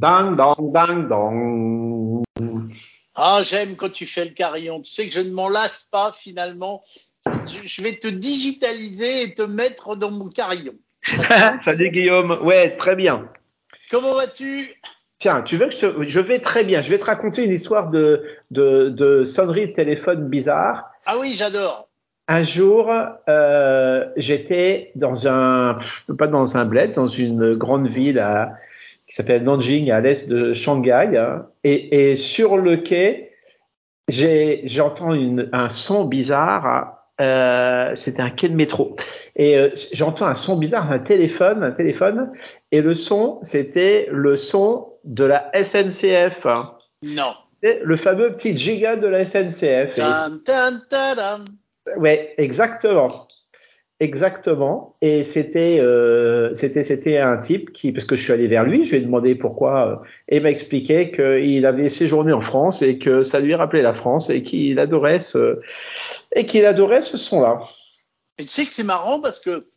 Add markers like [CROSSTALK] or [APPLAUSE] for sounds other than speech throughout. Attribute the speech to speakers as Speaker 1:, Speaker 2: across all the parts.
Speaker 1: Dang, dang, dang, dang.
Speaker 2: Ah, j'aime quand tu fais le carillon. Tu sais que je ne m'en lasse pas finalement. Je vais te digitaliser et te mettre dans mon carillon. [LAUGHS]
Speaker 1: Salut Guillaume. Ouais, très bien.
Speaker 2: Comment vas-tu?
Speaker 1: Tiens, tu veux que je, je vais très bien. Je vais te raconter une histoire de, de, de sonnerie de téléphone bizarre.
Speaker 2: Ah oui, j'adore.
Speaker 1: Un jour, euh, j'étais dans un, pas dans un bled, dans une grande ville à, qui s'appelle Nanjing, à l'est de Shanghai, hein, et, et, sur le quai, j'entends un son bizarre. Euh, C'était un quai de métro, et euh, j'entends un son bizarre, un téléphone, un téléphone, et le son, c'était le son de la SNCF.
Speaker 2: Non.
Speaker 1: Le fameux petit giga de la SNCF.
Speaker 2: Tan, tan, tan,
Speaker 1: Ouais, exactement. Exactement. Et c'était, euh, c'était, c'était un type qui, parce que je suis allé vers lui, je lui ai demandé pourquoi, euh, et il m'a expliqué qu'il avait séjourné en France et que ça lui rappelait la France et qu'il adorait ce, et qu'il adorait ce son-là.
Speaker 2: Tu sais que c'est marrant parce que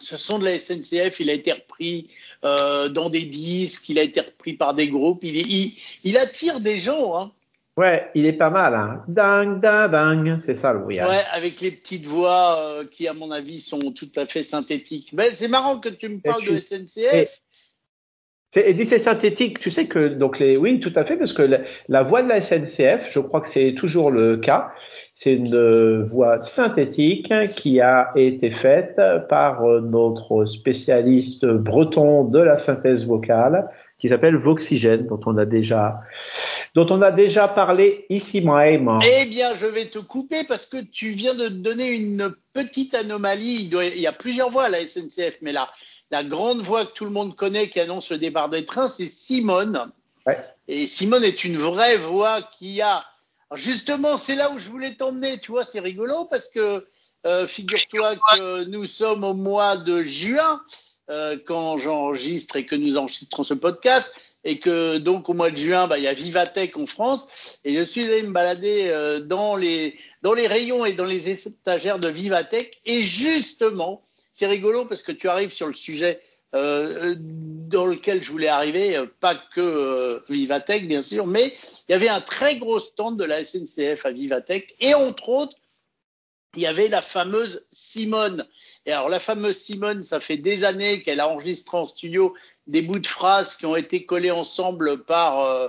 Speaker 2: ce son de la SNCF, il a été repris euh, dans des disques, il a été repris par des groupes, il, il, il attire des gens. Hein.
Speaker 1: Ouais, il est pas mal. Hein. Dang, dang, dang, c'est ça le bruit.
Speaker 2: Ouais, avec les petites voix euh, qui, à mon avis, sont tout à fait synthétiques. Ben, c'est marrant que tu me parles tu... de SNCF.
Speaker 1: Et, dit c'est synthétique, tu sais que donc les oui tout à fait parce que la, la voix de la SNCF, je crois que c'est toujours le cas, c'est une voix synthétique qui a été faite par notre spécialiste breton de la synthèse vocale qui s'appelle Voxygène dont on a déjà dont on a déjà parlé ici même.
Speaker 2: Eh bien, je vais te couper parce que tu viens de donner une petite anomalie. Il, doit, il y a plusieurs voix à la SNCF, mais là, la grande voix que tout le monde connaît qui annonce le départ des trains, c'est Simone.
Speaker 1: Ouais.
Speaker 2: Et Simone est une vraie voix qui a. Alors justement, c'est là où je voulais t'emmener. Tu vois, c'est rigolo parce que euh, figure-toi que nous sommes au mois de juin euh, quand j'enregistre et que nous enregistrons ce podcast. Et que donc au mois de juin, bah, il y a Vivatech en France. Et je suis allé me balader euh, dans, les, dans les rayons et dans les étagères de Vivatech. Et justement, c'est rigolo parce que tu arrives sur le sujet euh, dans lequel je voulais arriver, pas que euh, Vivatech bien sûr, mais il y avait un très gros stand de la SNCF à Vivatech et entre autres, il y avait la fameuse Simone. Et alors la fameuse Simone, ça fait des années qu'elle a enregistré en studio des bouts de phrases qui ont été collés ensemble par euh,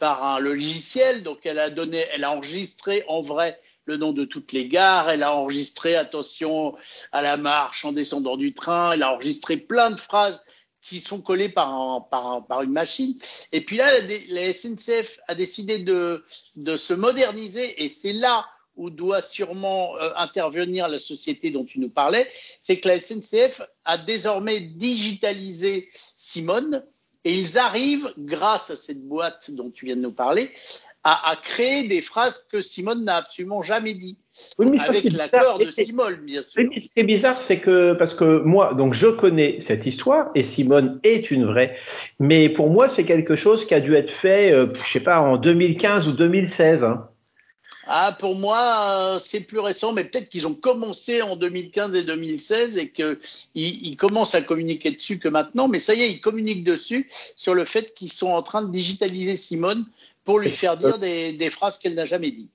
Speaker 2: par un logiciel. Donc elle a donné, elle a enregistré en vrai le nom de toutes les gares, elle a enregistré attention à la marche en descendant du train, elle a enregistré plein de phrases qui sont collées par, un, par, un, par une machine. Et puis là, la, la SNCF a décidé de, de se moderniser et c'est là où doit sûrement euh, intervenir la société dont tu nous parlais, c'est que la SNCF a désormais digitalisé Simone et ils arrivent, grâce à cette boîte dont tu viens de nous parler, à, à créer des phrases que Simone n'a absolument jamais dit.
Speaker 1: Oui, mais
Speaker 2: avec l'accord de Simone, bien sûr.
Speaker 1: Oui, ce qui est bizarre, c'est que parce que moi, donc je connais cette histoire et Simone est une vraie, mais pour moi, c'est quelque chose qui a dû être fait, euh, je sais pas, en 2015 ou 2016. Hein.
Speaker 2: Ah, pour moi, euh, c'est plus récent, mais peut-être qu'ils ont commencé en 2015 et 2016 et qu'ils ils commencent à communiquer dessus que maintenant. Mais ça y est, ils communiquent dessus sur le fait qu'ils sont en train de digitaliser Simone pour lui faire dire des, des phrases qu'elle n'a jamais dit.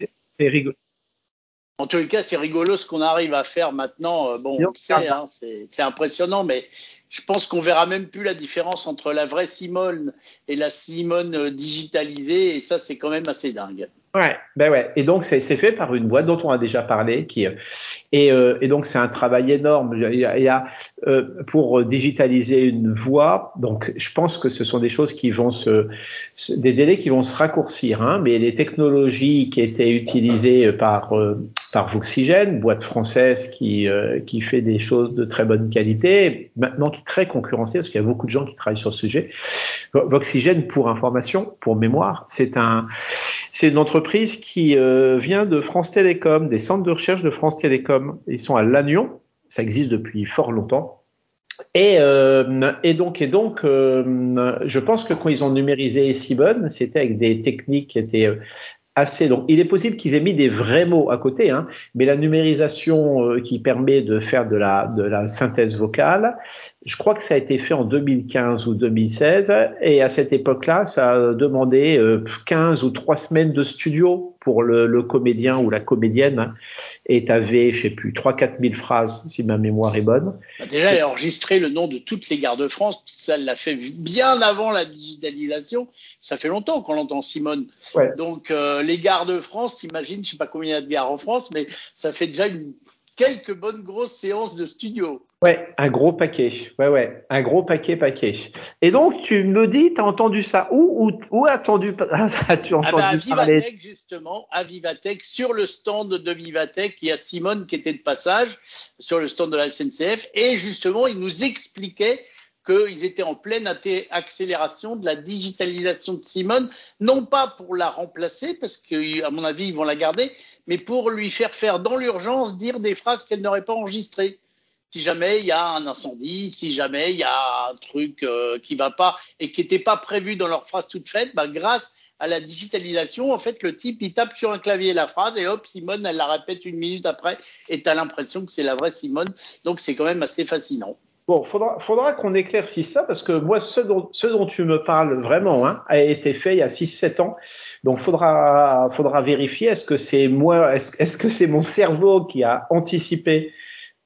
Speaker 1: C'est rigolo.
Speaker 2: En tous les cas, c'est rigolo ce qu'on arrive à faire maintenant. Bon, on sait, hein, c'est impressionnant, mais je pense qu'on verra même plus la différence entre la vraie Simone et la Simone digitalisée, et ça, c'est quand même assez dingue.
Speaker 1: Ouais, ben ouais. Et donc c'est fait par une boîte dont on a déjà parlé, qui et, euh, et donc c'est un travail énorme. Il y a, euh, pour digitaliser une voix, donc je pense que ce sont des choses qui vont se, des délais qui vont se raccourcir. Hein, mais les technologies qui étaient utilisées par euh, par Voxygène, boîte française qui euh, qui fait des choses de très bonne qualité, maintenant qui est très concurrencée parce qu'il y a beaucoup de gens qui travaillent sur ce sujet. Voxygène, pour information, pour mémoire, c'est un c'est une entreprise qui vient de France Télécom, des centres de recherche de France Télécom. Ils sont à Lannion, ça existe depuis fort longtemps. Et, euh, donc, euh, je pense que quand ils ont numérisé Simone, c'était avec des techniques qui étaient assez. Donc, il est possible qu'ils aient mis des vrais mots à côté, hein, mais la numérisation euh, qui permet de faire de la synthèse vocale je crois que ça a été fait en 2015 ou 2016, et à cette époque-là, ça a demandé 15 ou 3 semaines de studio pour le, le comédien ou la comédienne, et tu avais, je sais plus, 3-4 000 phrases, si ma mémoire est bonne.
Speaker 2: Bah, déjà, elle a enregistré le nom de toutes les gares de France, ça l'a fait bien avant la digitalisation, ça fait longtemps qu'on l'entend Simone. Ouais. Donc, euh, les gares de France, t'imagines, je sais pas combien il y a de gares en France, mais ça fait déjà une quelques bonnes grosses séances de studio.
Speaker 1: Ouais, un gros paquet. Ouais, ouais, un gros paquet, paquet. Et donc, tu me dis, tu as entendu ça où Où, où as-tu [LAUGHS]
Speaker 2: as-tu entendu ah bah, à Vivatech, justement, à Vivatech, sur le stand de Vivatech, il y a Simone qui était de passage sur le stand de la SNCF, et justement, il nous expliquait qu'ils étaient en pleine accélération de la digitalisation de Simone, non pas pour la remplacer, parce qu'à mon avis, ils vont la garder, mais pour lui faire faire dans l'urgence dire des phrases qu'elle n'aurait pas enregistrées. Si jamais il y a un incendie, si jamais il y a un truc euh, qui va pas et qui n'était pas prévu dans leur phrase toute faite, bah, grâce à la digitalisation, en fait, le type, il tape sur un clavier la phrase et hop, Simone, elle la répète une minute après et tu as l'impression que c'est la vraie Simone. Donc, c'est quand même assez fascinant.
Speaker 1: Bon, faudra, faudra qu'on éclaircisse ça parce que moi, ce dont, tu me parles vraiment hein, a été fait il y a 6-7 ans. Donc, faudra, faudra vérifier est-ce que c'est moi, est-ce que c'est mon cerveau qui a anticipé,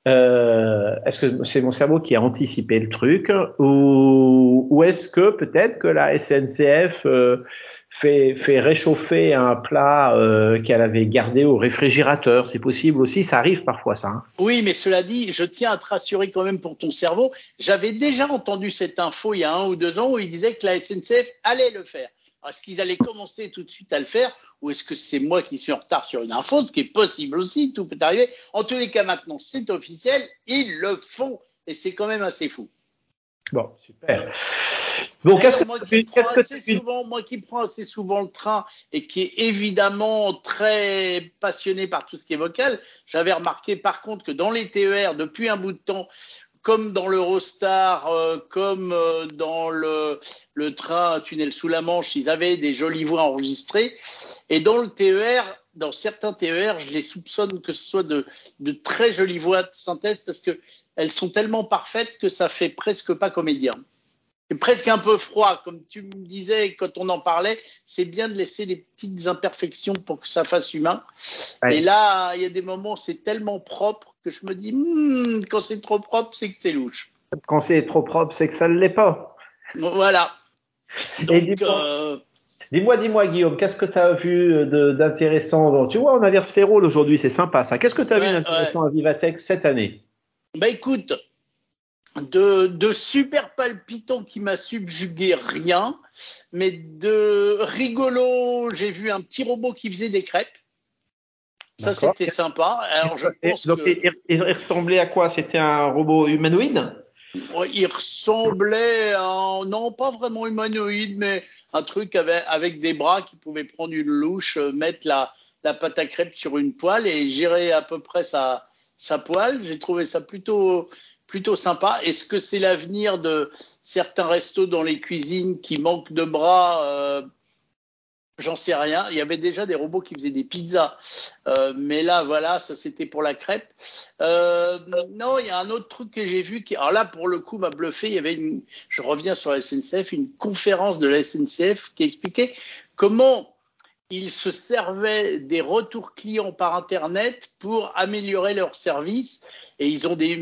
Speaker 1: euh, est-ce que c'est mon cerveau qui a anticipé le truc ou, ou est-ce que peut-être que la SNCF euh, fait, fait réchauffer un plat euh, qu'elle avait gardé au réfrigérateur? C'est possible aussi, ça arrive parfois ça. Hein.
Speaker 2: Oui, mais cela dit, je tiens à te rassurer quand même pour ton cerveau. J'avais déjà entendu cette info il y a un ou deux ans où il disait que la SNCF allait le faire. Est-ce qu'ils allaient commencer tout de suite à le faire ou est-ce que c'est moi qui suis en retard sur une info, ce qui est possible aussi, tout peut arriver. En tous les cas, maintenant, c'est officiel, ils le font et c'est quand même assez fou.
Speaker 1: Bon, super.
Speaker 2: Donc, qu'est-ce que, moi, qui prends assez souvent, moi qui prends assez souvent le train et qui est évidemment très passionné par tout ce qui est vocal, j'avais remarqué par contre que dans les TER, depuis un bout de temps, comme dans l'Eurostar, euh, comme euh, dans le, le train tunnel sous la Manche, ils avaient des jolies voix enregistrées. Et dans le TER, dans certains TER, je les soupçonne que ce soit de, de très jolies voix de synthèse parce que elles sont tellement parfaites que ça fait presque pas comédien c'est presque un peu froid, comme tu me disais quand on en parlait. C'est bien de laisser des petites imperfections pour que ça fasse humain. Et là, il y a des moments, c'est tellement propre que je me dis, hmm, quand c'est trop propre, c'est que c'est louche.
Speaker 1: Quand c'est trop propre, c'est que ça ne l'est pas.
Speaker 2: Voilà.
Speaker 1: Euh, dis-moi, dis-moi, Guillaume, qu'est-ce que tu as vu d'intéressant Tu vois, on a Versférol aujourd'hui, c'est sympa ça. Qu'est-ce que tu as vu d'intéressant à Vivatech cette année?
Speaker 2: Bah écoute, de, de super palpitant qui m'a subjugué, rien. Mais de rigolo, j'ai vu un petit robot qui faisait des crêpes. Ça, c'était sympa. Alors, je pense
Speaker 1: donc, il, ressemblait à quoi? C'était un robot humanoïde?
Speaker 2: Il ressemblait à, non, pas vraiment humanoïde, mais un truc avec, avec des bras qui pouvait prendre une louche, euh, mettre la, la pâte à crêpes sur une poêle et gérer à peu près sa, sa poêle. J'ai trouvé ça plutôt, plutôt sympa. Est-ce que c'est l'avenir de certains restos dans les cuisines qui manquent de bras euh, J'en sais rien. Il y avait déjà des robots qui faisaient des pizzas, euh, mais là, voilà, ça c'était pour la crêpe. Euh, non, il y a un autre truc que j'ai vu qui, alors là, pour le coup, m'a bluffé. Il y avait une, je reviens sur la SNCF, une conférence de la SNCF qui expliquait comment ils se servaient des retours clients par Internet pour améliorer leur service et ils ont des,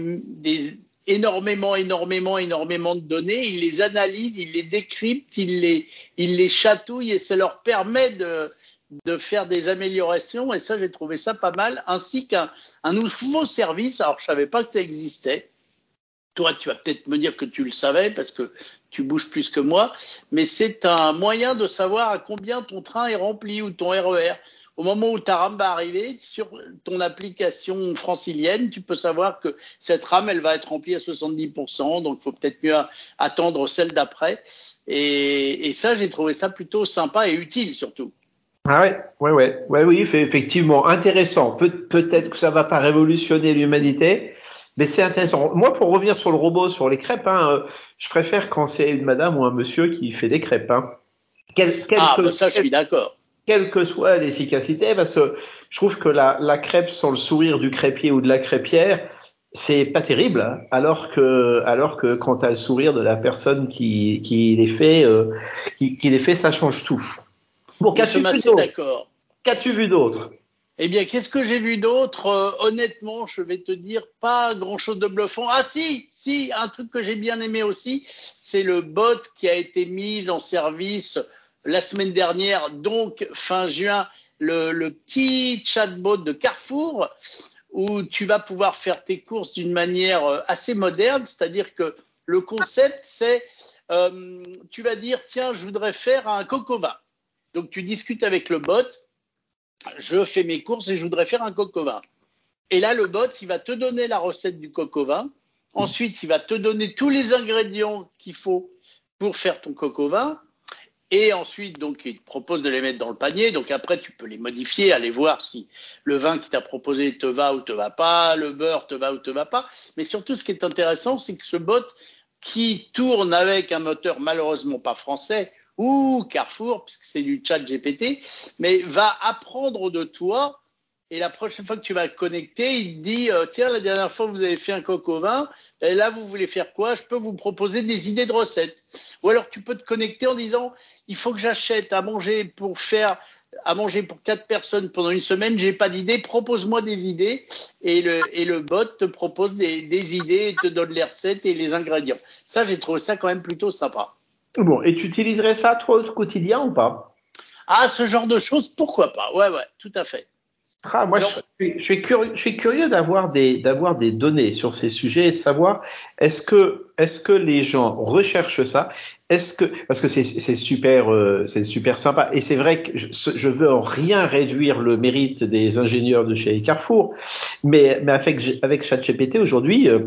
Speaker 2: énormément, énormément, énormément de données. Ils les analysent, ils les décryptent, ils les, ils les chatouillent et ça leur permet de, de faire des améliorations. Et ça, j'ai trouvé ça pas mal, ainsi qu'un un nouveau service. Alors, je savais pas que ça existait. Toi, tu vas peut-être me dire que tu le savais parce que tu bouges plus que moi, mais c'est un moyen de savoir à combien ton train est rempli ou ton RER au moment où ta rame va arriver, sur ton application francilienne, tu peux savoir que cette rame, elle va être remplie à 70%, donc il faut peut-être mieux attendre celle d'après. Et, ça, j'ai trouvé ça plutôt sympa et utile surtout.
Speaker 1: Ah ouais, ouais, ouais, ouais, oui, effectivement, intéressant. peut-être que ça va pas révolutionner l'humanité, mais c'est intéressant. Moi, pour revenir sur le robot, sur les crêpes, hein, euh, je préfère quand c'est une madame ou un monsieur qui fait des crêpes. Hein.
Speaker 2: ah, bah ça, je suis d'accord
Speaker 1: quelle que soit l'efficacité, parce que je trouve que la, la, crêpe sans le sourire du crêpier ou de la crêpière, c'est pas terrible, hein, alors que, alors que quand tu as le sourire de la personne qui, qui les fait, euh, qui, qui, les fait, ça change tout.
Speaker 2: Bon, qu'as-tu vu d'autre?
Speaker 1: Qu'as-tu vu d'autre?
Speaker 2: Eh bien, qu'est-ce que j'ai vu d'autre? Euh, Honnêtement, je vais te dire pas grand-chose de bluffant. Ah si, si, un truc que j'ai bien aimé aussi, c'est le bot qui a été mis en service la semaine dernière, donc fin juin, le, petit chatbot de Carrefour où tu vas pouvoir faire tes courses d'une manière euh, assez moderne, c'est-à-dire que le concept, c'est euh, tu vas dire, tiens, je voudrais faire un coco vin. Donc tu discutes avec le bot, je fais mes courses et je voudrais faire un coco vin. Et là, le bot, il va te donner la recette du coco vin. Ensuite, il va te donner tous les ingrédients qu'il faut pour faire ton coco vin. Et ensuite, donc, il te propose de les mettre dans le panier. Donc après, tu peux les modifier, aller voir si le vin qui t'a proposé te va ou te va pas, le beurre te va ou te va pas. Mais surtout, ce qui est intéressant, c'est que ce bot qui tourne avec un moteur malheureusement pas français ou Carrefour, puisque c'est du chat GPT, mais va apprendre de toi et la prochaine fois que tu vas te connecter, il te dit euh, tiens la dernière fois vous avez fait un coq au vin, et là vous voulez faire quoi? Je peux vous proposer des idées de recettes. Ou alors tu peux te connecter en disant il faut que j'achète à manger pour faire à manger pour quatre personnes pendant une semaine, j'ai pas d'idée, propose-moi des idées et le et le bot te propose des, des idées et te donne les recettes et les ingrédients. Ça j'ai trouvé ça quand même plutôt sympa.
Speaker 1: Bon, et tu utiliserais ça toi au quotidien ou pas?
Speaker 2: Ah, ce genre de choses, pourquoi pas? Ouais, ouais, tout à fait.
Speaker 1: Ah, moi, je, suis curieux, je suis curieux d'avoir des, d'avoir des données sur ces sujets et de savoir est-ce que, est-ce que les gens recherchent ça? Est-ce que, parce que c'est, c'est super, euh, c'est super sympa. Et c'est vrai que je, je veux en rien réduire le mérite des ingénieurs de chez Carrefour, mais, mais avec, avec ChatGPT aujourd'hui. Euh,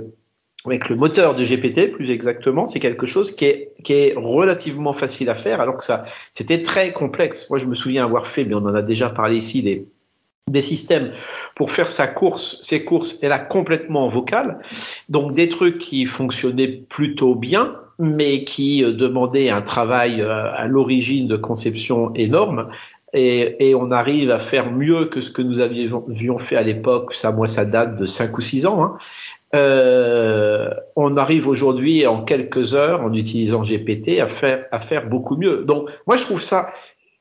Speaker 1: avec le moteur de GPT plus exactement, c'est quelque chose qui est, qui est relativement facile à faire alors que ça c'était très complexe. Moi je me souviens avoir fait, mais on en a déjà parlé ici, des, des systèmes pour faire sa course, ses courses, elle a complètement vocale. Donc des trucs qui fonctionnaient plutôt bien, mais qui euh, demandaient un travail euh, à l'origine de conception énorme. Et, et, on arrive à faire mieux que ce que nous avions fait à l'époque. Ça, moi, ça date de 5 ou 6 ans. Hein. Euh, on arrive aujourd'hui en quelques heures, en utilisant GPT, à faire, à faire beaucoup mieux. Donc, moi, je trouve ça,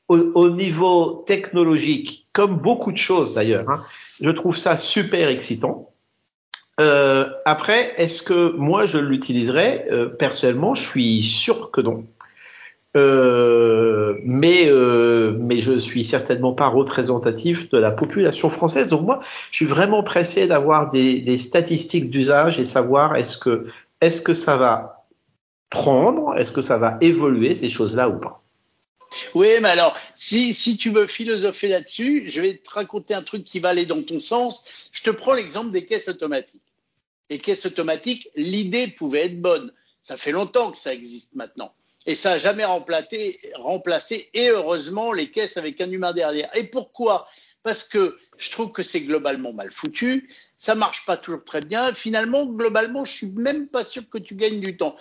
Speaker 1: au, niveau technologique, comme beaucoup de choses d'ailleurs, hein, je trouve ça super excitant. Euh, après, est-ce que moi je l'utiliserai euh, Personnellement, je suis sûr que non. Euh, mais mais je suis certainement pas représentatif de la population française. Donc moi, je suis vraiment pressé d'avoir des, des statistiques d'usage et savoir est-ce que est-ce que ça va prendre, est-ce que ça va évoluer ces choses-là ou pas.
Speaker 2: Oui, mais alors, si, tu veux philosopher là-dessus, je vais te raconter un truc qui va aller dans ton sens. Je te prends l'exemple des caisses automatiques. Les caisses automatiques, l'idée pouvait être bonne. Ça fait longtemps que ça existe maintenant. Et ça n'a jamais remplacé, et heureusement, les caisses avec un humain derrière. Et pourquoi? Parce que je trouve que c'est globalement mal foutu, ça marche pas toujours très bien. Finalement, globalement, je suis même pas sûr que tu gagnes du temps.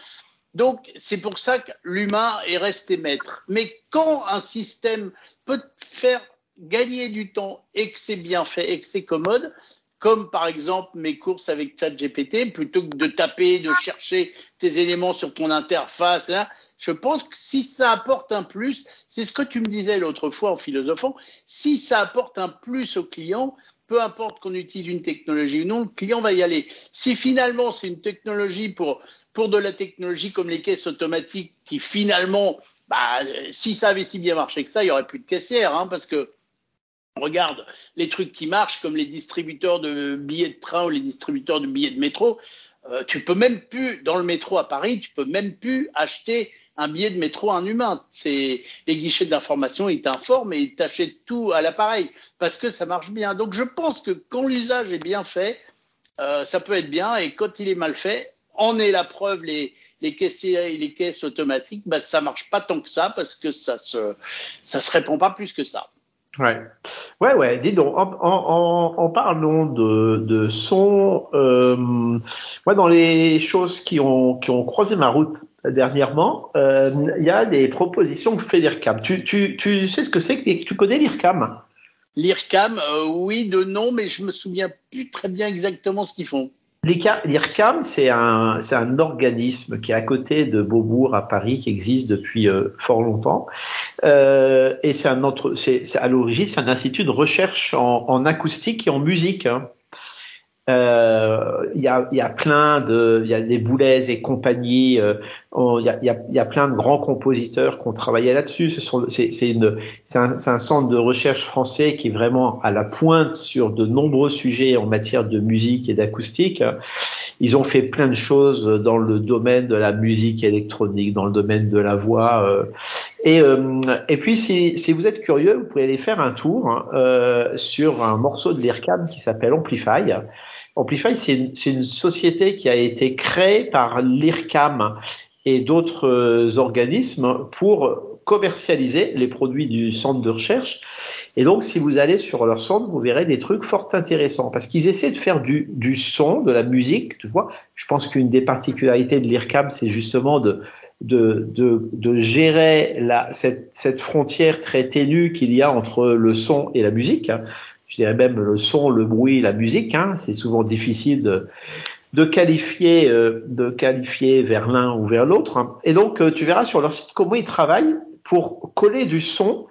Speaker 2: Donc, c'est pour ça que l'humain est resté maître. Mais quand un système peut faire gagner du temps et que c'est bien fait et que c'est commode, comme par exemple mes courses avec ChatGPT, plutôt que de taper, de chercher tes éléments sur ton interface, hein, je pense que si ça apporte un plus, c'est ce que tu me disais l'autre fois en philosophant, si ça apporte un plus au client, peu importe qu'on utilise une technologie ou non, le client va y aller. Si finalement c'est une technologie pour, pour de la technologie comme les caisses automatiques qui finalement, bah, si ça avait si bien marché que ça, il y aurait plus de caissières, hein, parce que regarde les trucs qui marchent comme les distributeurs de billets de train ou les distributeurs de billets de métro, euh, tu peux même plus dans le métro à Paris, tu peux même plus acheter un billet de métro à un humain. C'est les guichets d'information, ils t'informent et ils t'achètent tout à l'appareil parce que ça marche bien. Donc je pense que quand l'usage est bien fait, euh, ça peut être bien et quand il est mal fait, en est la preuve les les caissiers et les caisses automatiques, bah, ça marche pas tant que ça parce que ça se ça se répond pas plus que ça.
Speaker 1: Ouais, ouais, ouais. Dis donc, en, en, en parlant de, de son, euh, moi, dans les choses qui ont qui ont croisé ma route dernièrement, euh, il y a des propositions que fait l'IRCAM. Tu, tu, tu sais ce que c'est que tu connais l'IRCAM?
Speaker 2: L'IRCAM, euh, oui, de nom, mais je me souviens plus très bien exactement ce qu'ils font.
Speaker 1: L'IRCAM, c'est un, c'est un organisme qui est à côté de Beaubourg à Paris, qui existe depuis euh, fort longtemps. Euh, et c'est un autre, c'est, à l'origine, c'est un institut de recherche en, en acoustique et en musique. Hein. Euh, il y, a, y, a, plein de, il y a des Boulez et compagnie. Euh, il y, a, y, y, a, plein de grands compositeurs qui ont travaillé là-dessus. C'est, c'est un, un, centre de recherche français qui est vraiment à la pointe sur de nombreux sujets en matière de musique et d'acoustique. Ils ont fait plein de choses dans le domaine de la musique électronique, dans le domaine de la voix. Euh, et, euh, et puis, si, si, vous êtes curieux, vous pouvez aller faire un tour hein, euh, sur un morceau de l'IRCAM qui s'appelle Amplify. Amplify, c'est une, une, société qui a été créée par l'IRCAM et d'autres euh, organismes pour commercialiser les produits du centre de recherche. Et donc, si vous allez sur leur centre, vous verrez des trucs fort intéressants parce qu'ils essaient de faire du, du son, de la musique, tu vois. Je pense qu'une des particularités de l'IRCAM, c'est justement de, de, de, de gérer la, cette, cette frontière très ténue qu'il y a entre le son et la musique je dirais même le son, le bruit, la musique. Hein, c'est souvent difficile de, de qualifier, euh, de qualifier vers l'un ou vers l'autre. Hein. Et donc, euh, tu verras sur leur site comment ils travaillent pour coller du son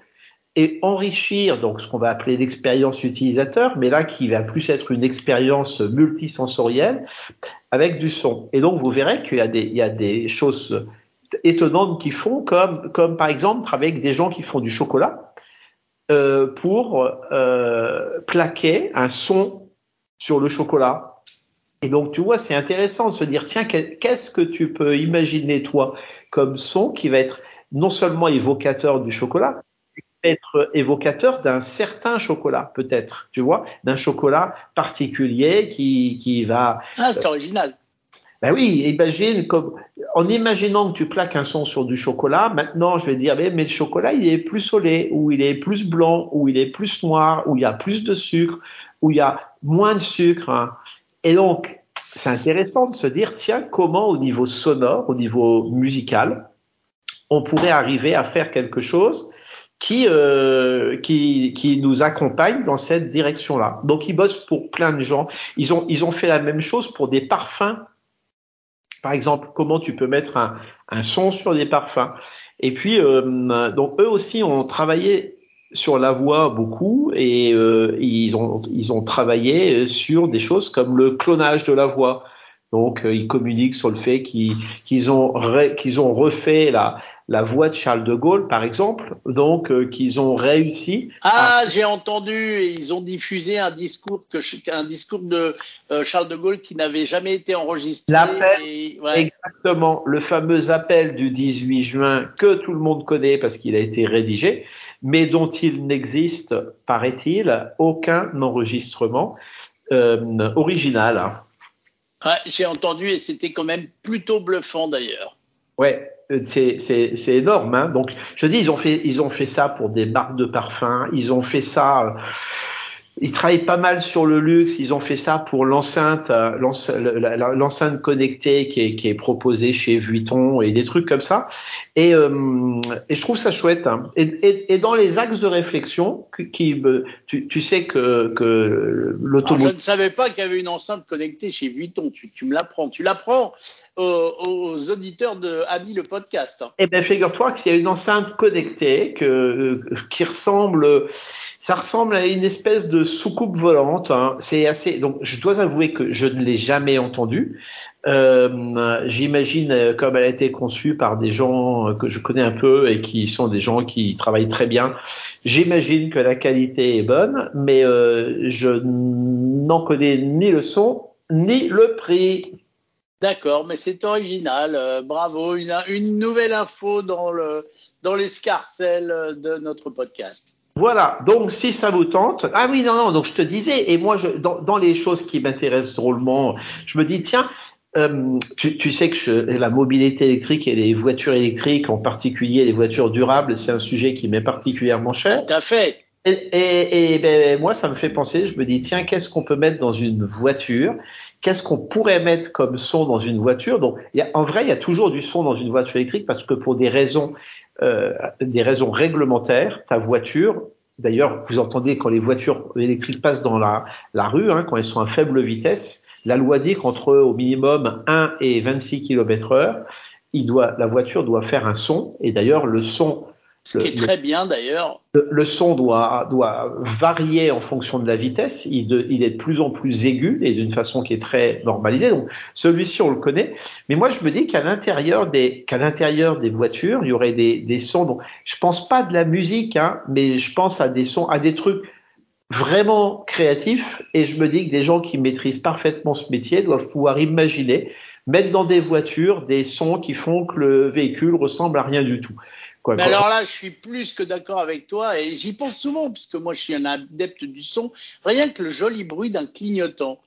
Speaker 1: et enrichir donc ce qu'on va appeler l'expérience utilisateur, mais là qui va plus être une expérience multisensorielle avec du son. Et donc vous verrez qu'il y a des, il y a des choses étonnantes qu'ils font, comme, comme par exemple avec des gens qui font du chocolat. Euh, pour euh, plaquer un son sur le chocolat. Et donc, tu vois, c'est intéressant de se dire, tiens, qu'est-ce que tu peux imaginer, toi, comme son qui va être non seulement évocateur du chocolat, être évocateur d'un certain chocolat, peut-être, tu vois, d'un chocolat particulier qui, qui va...
Speaker 2: Ah, c'est original.
Speaker 1: Ben oui, imagine comme en imaginant que tu plaques un son sur du chocolat, maintenant je vais dire mais, le chocolat il est plus solé ou il est plus blanc ou il est plus noir ou il y a plus de sucre ou il y a moins de sucre. Hein. Et donc c'est intéressant de se dire tiens comment au niveau sonore, au niveau musical, on pourrait arriver à faire quelque chose qui, euh, qui, qui nous accompagne dans cette direction-là. Donc ils bossent pour plein de gens. Ils ont, ils ont fait la même chose pour des parfums par exemple, comment tu peux mettre un, son sur des parfums. Et puis, euh, donc eux aussi ont travaillé sur la voix beaucoup et euh, ils ont ils ont travaillé sur des choses comme le clonage de la voix. Donc, euh, ils communiquent sur le fait qu'ils ont refait la la voix de Charles de Gaulle, par exemple, donc euh, qu'ils ont réussi.
Speaker 2: Ah, j'ai entendu, ils ont diffusé un discours que un discours de euh, Charles de Gaulle qui n'avait jamais été enregistré.
Speaker 1: L'appel, exactement, le fameux appel du 18 juin que tout le monde connaît parce qu'il a été rédigé, mais dont il n'existe, paraît-il, aucun enregistrement original.
Speaker 2: Ouais, j'ai entendu et c'était quand même plutôt bluffant d'ailleurs.
Speaker 1: Ouais, c'est énorme. Hein. Donc, je dis, ils ont fait, ils ont fait ça pour des marques de parfums. Ils ont fait ça. Ils travaillent pas mal sur le luxe. Ils ont fait ça pour l'enceinte, euh, l'enceinte connectée qui est, qui est, proposée chez Vuitton et des trucs comme ça. Et, euh, et je trouve ça chouette. Hein. Et, et, et, dans les axes de réflexion, qui, tu, tu sais que, que l'automobile.
Speaker 2: Je ne savais pas qu'il y avait une enceinte connectée chez Vuitton. Tu, tu me l'apprends. Tu l'apprends aux, auditeurs de Ami le podcast.
Speaker 1: Eh bien, figure-toi qu'il y a une enceinte connectée que, euh, qui ressemble, ça ressemble à une espèce de soucoupe volante. Hein. C'est assez. Donc, je dois avouer que je ne l'ai jamais entendue. Euh, J'imagine euh, comme elle a été conçue par des gens que je connais un peu et qui sont des gens qui travaillent très bien. J'imagine que la qualité est bonne, mais euh, je n'en connais ni le son ni le prix.
Speaker 2: D'accord, mais c'est original. Euh, bravo, une, une, nouvelle info dans le dans l'escarcelle de notre podcast.
Speaker 1: Voilà, donc si ça vous tente, ah oui non non, donc je te disais et moi je, dans, dans les choses qui m'intéressent drôlement, je me dis tiens, euh, tu, tu, sais que je, la mobilité électrique et les voitures électriques, en particulier les voitures durables, c'est un sujet qui m'est particulièrement cher.
Speaker 2: Tout à fait.
Speaker 1: Et, et, et ben, moi, ça me fait penser, je me dis, tiens, qu'est-ce qu'on peut mettre dans une voiture qu'est-ce qu'on pourrait mettre comme son dans une voiture? Donc, y a, en vrai, il y a toujours du son dans une voiture électrique parce que pour des raisons, euh, des raisons réglementaires, ta voiture, d'ailleurs, vous entendez quand les voitures électriques passent dans la, la rue, hein, quand elles sont à faible vitesse, la loi dit qu'entre au minimum 1 et 26 km heure, il doit, la voiture doit faire un son. Et d'ailleurs, le son
Speaker 2: ce qui est très bien d'ailleurs.
Speaker 1: Le, son doit, doit varier en fonction de la vitesse. Il, de, il est de plus en plus aigu et d'une façon qui est très normalisée. Donc celui-ci on le connaît. Mais moi je me dis qu'à l'intérieur des qu'à l'intérieur des voitures il y aurait des, des sons. Donc, je pense pas de la musique, hein, mais je pense à des sons, à des trucs vraiment créatifs. Et je me dis que des gens qui maîtrisent parfaitement ce métier doivent pouvoir imaginer mettre dans des voitures des sons qui font que le véhicule ressemble à rien du tout.
Speaker 2: Quoi, Mais alors là, je suis plus que d'accord avec toi et j'y pense souvent puisque moi je suis un adepte du son. Rien que le joli bruit d'un clignotant,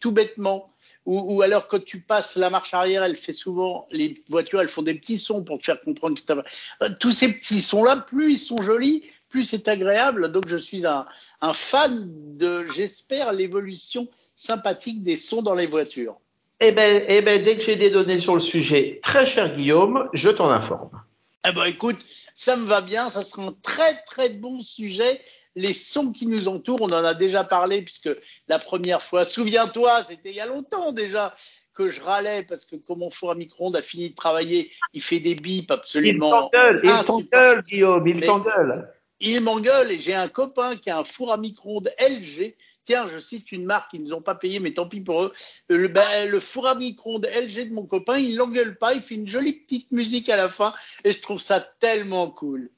Speaker 2: tout bêtement. Ou, ou, alors quand tu passes la marche arrière, elle fait souvent les voitures, elles font des petits sons pour te faire comprendre que euh, tous ces petits sons là, plus ils sont jolis, plus c'est agréable. Donc je suis un, un fan de, j'espère, l'évolution sympathique des sons dans les voitures.
Speaker 1: Eh ben, eh ben, dès que j'ai des données sur le sujet, très cher Guillaume, je t'en informe.
Speaker 2: Eh ben écoute, ça me va bien, ça sera un très très bon sujet. Les sons qui nous entourent, on en a déjà parlé puisque la première fois, souviens-toi, c'était il y a longtemps déjà que je râlais parce que comme mon four à micro-ondes a fini de travailler, il fait des bips absolument.
Speaker 1: Il t'engueule, il t'engueule, Guillaume, il t'engueule.
Speaker 2: Il m'engueule et j'ai un copain qui a un four à micro-ondes LG Tiens, je cite une marque qu'ils nous ont pas payé, mais tant pis pour eux. Le, ben, four à micro-ondes LG de mon copain, il l'engueule pas, il fait une jolie petite musique à la fin, et je trouve ça tellement cool.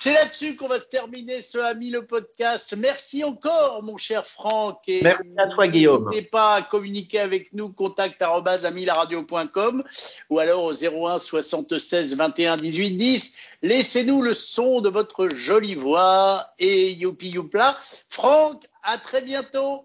Speaker 2: C'est là-dessus qu'on va se terminer ce Ami le podcast. Merci encore, mon cher Franck.
Speaker 1: Et Merci à toi, Guillaume.
Speaker 2: N'hésitez pas à communiquer avec nous, contact amilaradio.com ou alors au 01 76 21 18 10. Laissez-nous le son de votre jolie voix et youpi youpla. Franck, à très bientôt.